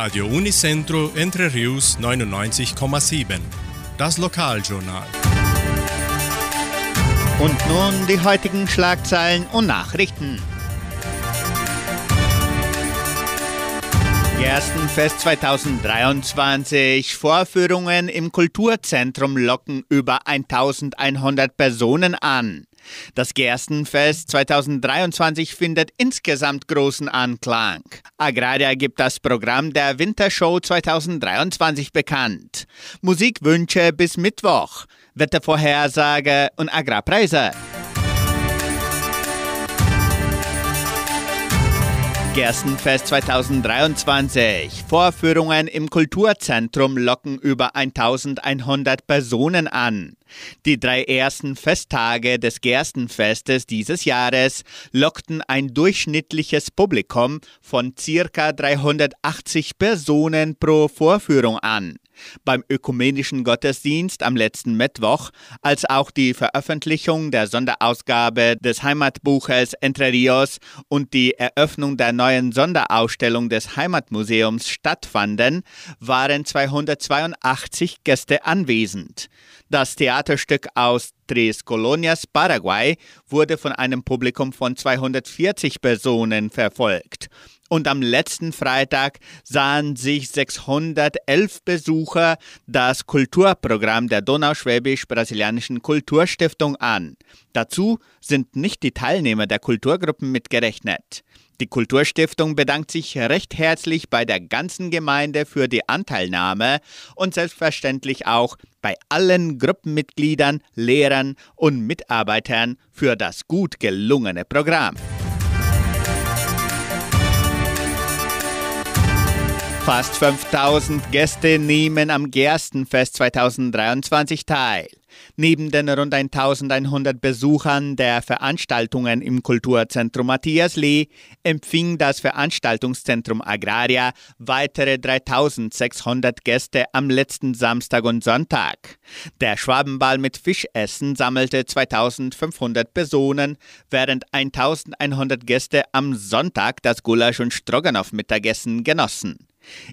Radio Unicentro Entre Rius 99,7. Das Lokaljournal. Und nun die heutigen Schlagzeilen und Nachrichten. Gerstenfest 2023. Vorführungen im Kulturzentrum locken über 1100 Personen an. Das Gerstenfest 2023 findet insgesamt großen Anklang. Agraria gibt das Programm der Wintershow 2023 bekannt. Musikwünsche bis Mittwoch, Wettervorhersage und Agrarpreise. Gerstenfest 2023. Vorführungen im Kulturzentrum locken über 1100 Personen an. Die drei ersten Festtage des Gerstenfestes dieses Jahres lockten ein durchschnittliches Publikum von circa 380 Personen pro Vorführung an beim ökumenischen Gottesdienst am letzten Mittwoch, als auch die Veröffentlichung der Sonderausgabe des Heimatbuches Entre Rios und die Eröffnung der neuen Sonderausstellung des Heimatmuseums stattfanden, waren 282 Gäste anwesend. Das Theaterstück aus Tres Colonias, Paraguay, wurde von einem Publikum von 240 Personen verfolgt. Und am letzten Freitag sahen sich 611 Besucher das Kulturprogramm der Donauschwäbisch-Brasilianischen Kulturstiftung an. Dazu sind nicht die Teilnehmer der Kulturgruppen mitgerechnet. Die Kulturstiftung bedankt sich recht herzlich bei der ganzen Gemeinde für die Anteilnahme und selbstverständlich auch bei allen Gruppenmitgliedern, Lehrern und Mitarbeitern für das gut gelungene Programm. Fast 5000 Gäste nehmen am Gerstenfest 2023 teil. Neben den rund 1100 Besuchern der Veranstaltungen im Kulturzentrum Matthias Lee empfing das Veranstaltungszentrum Agraria weitere 3600 Gäste am letzten Samstag und Sonntag. Der Schwabenball mit Fischessen sammelte 2500 Personen, während 1100 Gäste am Sonntag das Gulasch und Stroganoff Mittagessen genossen.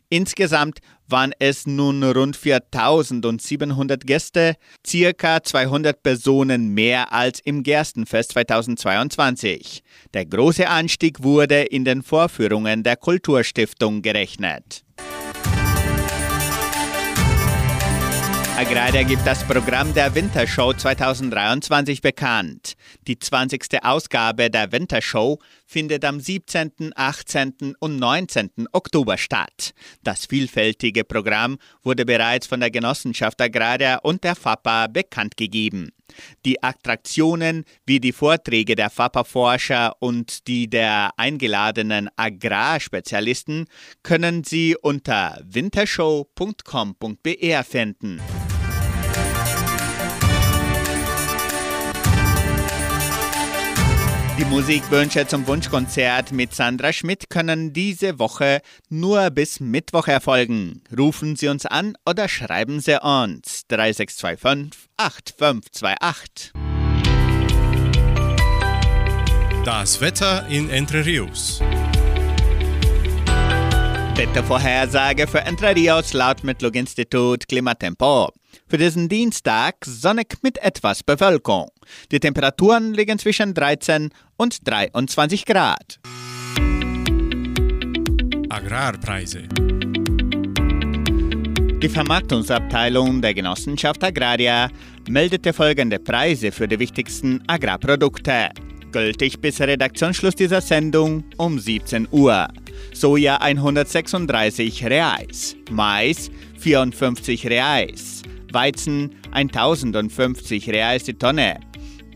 Insgesamt waren es nun rund 4700 Gäste, circa 200 Personen mehr als im Gerstenfest 2022. Der große Anstieg wurde in den Vorführungen der Kulturstiftung gerechnet. Agraria gibt das Programm der Wintershow 2023 bekannt. Die 20. Ausgabe der Wintershow findet am 17., 18. und 19. Oktober statt. Das vielfältige Programm wurde bereits von der Genossenschaft Agraria und der FAPA bekannt gegeben. Die Attraktionen wie die Vorträge der FAPA-Forscher und die der eingeladenen Agrarspezialisten können Sie unter wintershow.com.br finden. Die Musikwünsche zum Wunschkonzert mit Sandra Schmidt können diese Woche nur bis Mittwoch erfolgen. Rufen Sie uns an oder schreiben Sie uns 3625 8528. Das Wetter in Entre Rios. Wettervorhersage für Entre Rios laut Metlog-Institut Klimatempo. Für diesen Dienstag sonnig mit etwas Bewölkung. Die Temperaturen liegen zwischen 13 und 23 Grad. Agrarpreise. Die Vermarktungsabteilung der Genossenschaft Agraria meldete folgende Preise für die wichtigsten Agrarprodukte. Gültig bis Redaktionsschluss dieser Sendung um 17 Uhr. Soja 136 Reais, Mais 54 Reais, Weizen 1050 Reais die Tonne.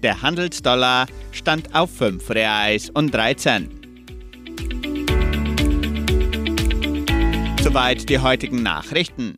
Der Handelsdollar stand auf 5 Reais und 13. Soweit die heutigen Nachrichten.